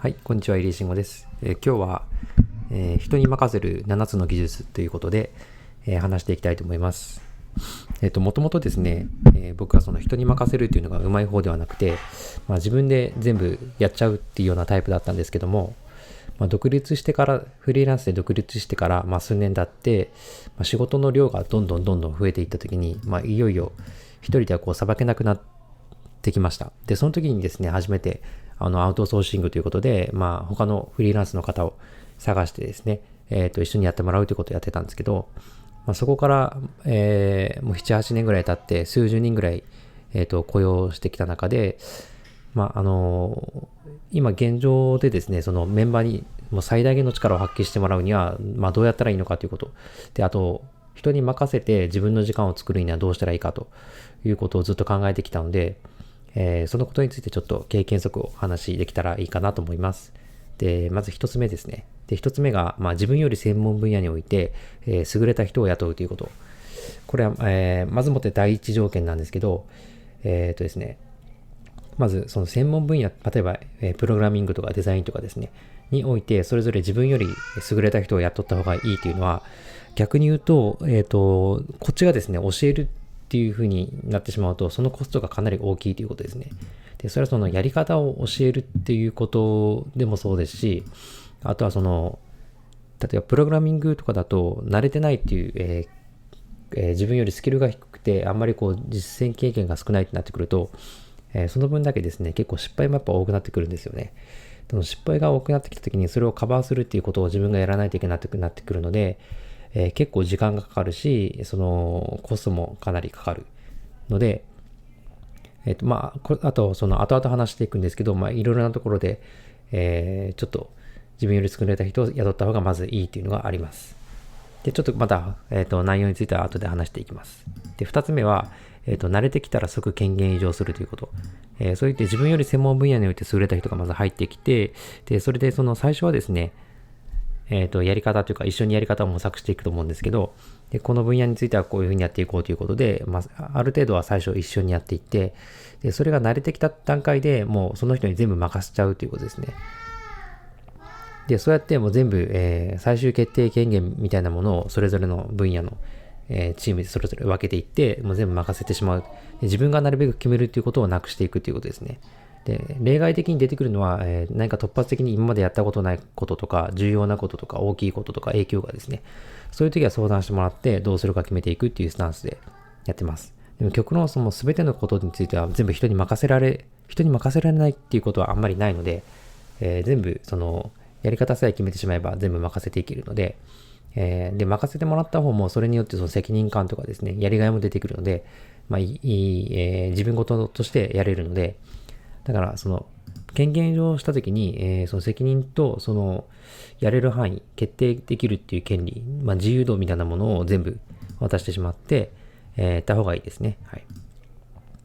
はい、こんにちは、入江慎吾です。えー、今日は、えー、人に任せる7つの技術ということで、えー、話していきたいと思います。えっ、と、もともとですね、え僕はその人に任せるっていうのがうまい方ではなくて、まあ、自分で全部やっちゃうっていうようなタイプだったんですけども、まあ、独立してから、フリーランスで独立してから、まあ、数年経って、まあ、仕事の量がどんどんどんどん増えていった時に、まあ、いよいよ一人ではこう、さばけなくなってきました。で、その時にですね、初めて、あの、アウトソーシングということで、まあ、他のフリーランスの方を探してですね、えっ、ー、と、一緒にやってもらうということをやってたんですけど、まあ、そこから、えー、もう7、8年ぐらい経って、数十人ぐらい、えっ、ー、と、雇用してきた中で、まあ、あの今現状でですね、そのメンバーにもう最大限の力を発揮してもらうには、まあ、どうやったらいいのかということ。で、あと、人に任せて自分の時間を作るにはどうしたらいいかということをずっと考えてきたので、えー、そのことについてちょっと経験則をお話しできたらいいかなと思います。で、まず一つ目ですね。で、一つ目が、まあ、自分より専門分野において、えー、優れた人を雇うということ。これは、えー、まずもって第一条件なんですけど、えっ、とですね、まずその専門分野、例えば、えプログラミングとかデザインとかですね、において、それぞれ自分より優れた人を雇った方がいいというのは、逆に言うと、えっ、ー、と、こっちがですね、教えるっていう風になってしまうと、そのコストがかなり大きいということですね。で、それはそのやり方を教えるっていうことでもそうですし、あとはその、例えばプログラミングとかだと慣れてないっていう、えーえー、自分よりスキルが低くて、あんまりこう実践経験が少ないってなってくると、えー、その分だけですね、結構失敗もやっぱ多くなってくるんですよね。でも失敗が多くなってきた時にそれをカバーするっていうことを自分がやらないといけなくなってくるので、えー、結構時間がかかるし、そのコストもかなりかかるので、えっ、ー、と、まあ、あと、その後々話していくんですけど、まあ、いろいろなところで、えー、ちょっと自分より作られた人を雇った方がまずいいっていうのがあります。で、ちょっとまた、えっ、ー、と、内容については後で話していきます。で、二つ目は、えっ、ー、と、慣れてきたら即権限移譲するということ。えー、そういって自分より専門分野において優れた人がまず入ってきて、で、それでその最初はですね、えっ、ー、と、やり方というか、一緒にやり方を模索していくと思うんですけど、で、この分野についてはこういうふうにやっていこうということで、まあ、ある程度は最初一緒にやっていって、で、それが慣れてきた段階でもうその人に全部任せちゃうということですね。で、そうやってもう全部、えー、最終決定権限みたいなものをそれぞれの分野の、えー、チームでそれぞれ分けていって、もう全部任せてしまう。自分がなるべく決めるということをなくしていくということですね。で、例外的に出てくるのは、えー、何か突発的に今までやったことないこととか、重要なこととか、大きいこととか、影響がですね、そういう時は相談してもらって、どうするか決めていくっていうスタンスでやってます。でも極論その全てのことについては全部人に任せられ、人に任せられないっていうことはあんまりないので、えー、全部その、やり方さえ決めてしまえば全部任せていけるので、えー、で、任せてもらった方もそれによってその責任感とかですね、やりがいも出てくるので、まあいい、えー、自分事としてやれるので、だから、その、権限上したときに、えー、その責任と、その、やれる範囲、決定できるっていう権利、まあ、自由度みたいなものを全部渡してしまって、えー、やった方がいいですね。はい。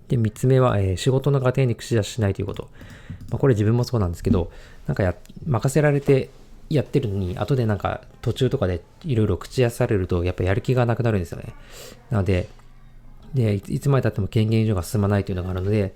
で、三つ目は、えー、仕事の過程に口出ししないということ。まあ、これ自分もそうなんですけど、なんかや、任せられてやってるのに、後でなんか途中とかでいろいろ口出されると、やっぱやる気がなくなるんですよね。なので、で、いつまで経っても権限以上が進まないというのがあるので、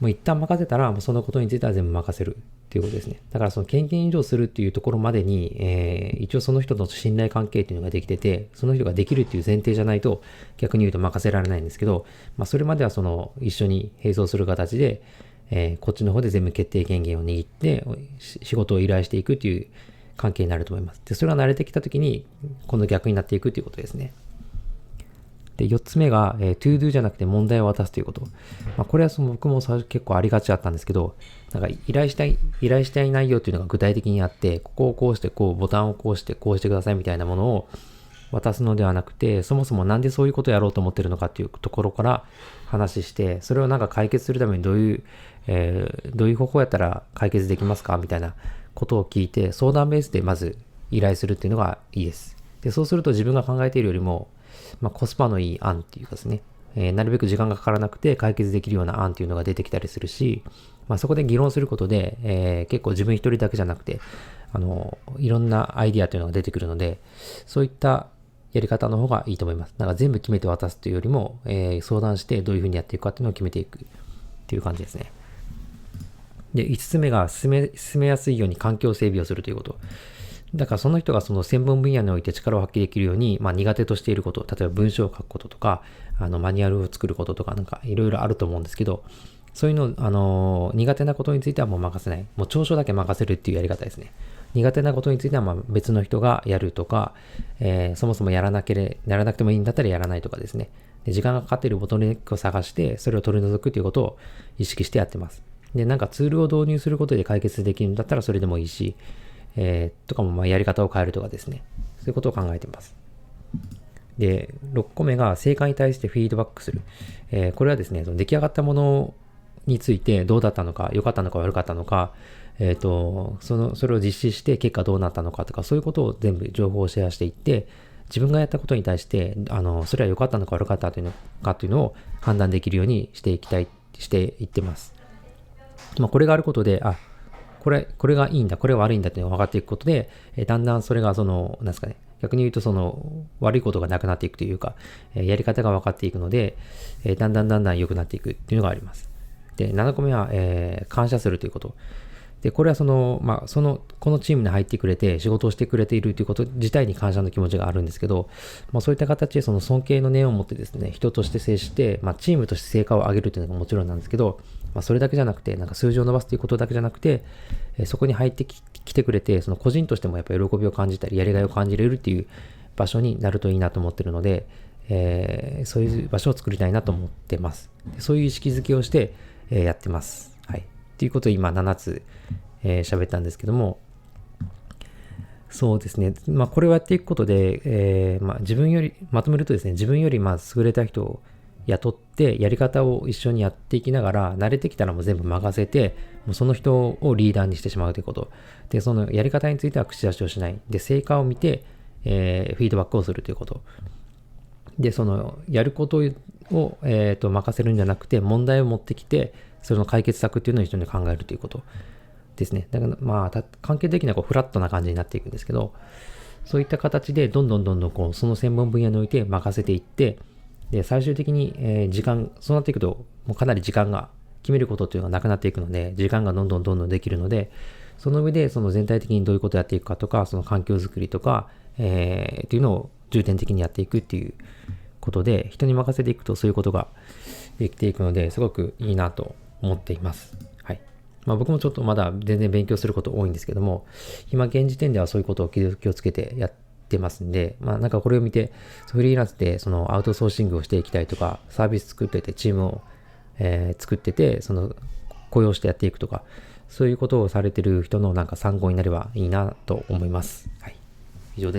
もう一旦任せたら、もうそのことについては全部任せるっていうことですね。だからその権限移譲するっていうところまでに、えー、一応その人と信頼関係っていうのができてて、その人ができるっていう前提じゃないと、逆に言うと任せられないんですけど、まあそれまではその一緒に並走する形で、えー、こっちの方で全部決定権限を握って、仕事を依頼していくっていう関係になると思います。で、それが慣れてきたときに、今度逆になっていくっていうことですね。で、4つ目が、えー、to do じゃなくて問題を渡すということ。まあ、これはその僕も結構ありがちだったんですけど、なんか依頼したい、依頼したい内容っていうのが具体的にあって、ここをこうして、こう、ボタンをこうして、こうしてくださいみたいなものを渡すのではなくて、そもそもなんでそういうことをやろうと思ってるのかっていうところから話して、それをなんか解決するためにどういう、えー、どういう方法やったら解決できますかみたいなことを聞いて、相談ベースでまず依頼するっていうのがいいです。で、そうすると自分が考えているよりも、まあ、コスパのいい案っていうかですね、えー、なるべく時間がかからなくて解決できるような案っていうのが出てきたりするし、まあ、そこで議論することで、えー、結構自分一人だけじゃなくて、あの、いろんなアイディアというのが出てくるので、そういったやり方の方がいいと思います。だから全部決めて渡すというよりも、えー、相談してどういうふうにやっていくかっていうのを決めていくっていう感じですね。で、5つ目が進め、進めやすいように環境整備をするということ。だからその人がその専門分野において力を発揮できるように、まあ、苦手としていること、例えば文章を書くこととか、あのマニュアルを作ることとか、なんかいろいろあると思うんですけど、そういうの、あの、苦手なことについてはもう任せない。もう長所だけ任せるっていうやり方ですね。苦手なことについてはま別の人がやるとか、えー、そもそもやらなけれ、やらなくてもいいんだったらやらないとかですね。で時間がかかっているボトルネックを探して、それを取り除くということを意識してやってます。で、なんかツールを導入することで解決できるんだったらそれでもいいし、えー、とかもまあやり方を変えるとかですね。そういうことを考えています。で、6個目が正解に対してフィードバックする。えー、これはですね、その出来上がったものについてどうだったのか、良かったのか悪かったのか、えっ、ー、と、その、それを実施して結果どうなったのかとか、そういうことを全部情報をシェアしていって、自分がやったことに対して、あの、それは良かったのか悪かったというのかというのを判断できるようにしていきたい、していってます。まあ、これがあることで、あ、これ、これがいいんだ、これは悪いんだっていうのが分かっていくことで、えだんだんそれがその、なんですかね、逆に言うとその悪いことがなくなっていくというか、えやり方が分かっていくので、えだんだんだんだん良くなっていくっていうのがあります。で、7個目は、えー、感謝するということ。で、これはその、まあ、その、このチームに入ってくれて仕事をしてくれているということ自体に感謝の気持ちがあるんですけど、まあ、そういった形でその尊敬の念を持ってですね、人として接して、まあ、チームとして成果を上げるというのがもちろんなんですけど、まあ、それだけじゃなくて、なんか数字を伸ばすということだけじゃなくて、えそこに入ってきてくれて、その個人としてもやっぱ喜びを感じたり、やりがいを感じれるっていう場所になるといいなと思ってるので、えー、そういう場所を作りたいなと思ってます。そういう意識づけをして、えー、やってます。はい。ということを今7つ、えー、喋ったんですけども、そうですね。まあ、これをやっていくことで、えー、まあ、自分より、まとめるとですね、自分よりまあ優れた人を雇って、やり方を一緒にやっていきながら、慣れてきたらもう全部任せて、もうその人をリーダーにしてしまうということ。で、そのやり方については口出しをしない。で、成果を見て、えー、フィードバックをするということ。で、その、やることを、えーと、任せるんじゃなくて、問題を持ってきて、その解決策っていうのを一緒に考えるということですね。だから、まあ、関係的にはこうフラットな感じになっていくんですけど、そういった形で、どんどんどんどんこう、その専門分野において任せていって、で、最終的に、えー、時間、そうなっていくと、もうかなり時間が、決めることっていうのがなくなっていくので、時間がどんどんどんどんできるので、その上で、その全体的にどういうことをやっていくかとか、その環境づくりとか、えー、っていうのを重点的にやっていくっていうことで、人に任せていくとそういうことができていくので、すごくいいなと思っています。はい。まあ僕もちょっとまだ全然勉強すること多いんですけども、今現時点ではそういうことを気をつけてやってますんで、まあなんかこれを見て、フリーランスでそのアウトソーシングをしていきたいとか、サービス作ってて、チームを、えー、作ってて、その雇用してやっていくとか、そういうことをされてる人のなんか参考になればいいなと思います。はい。以上です。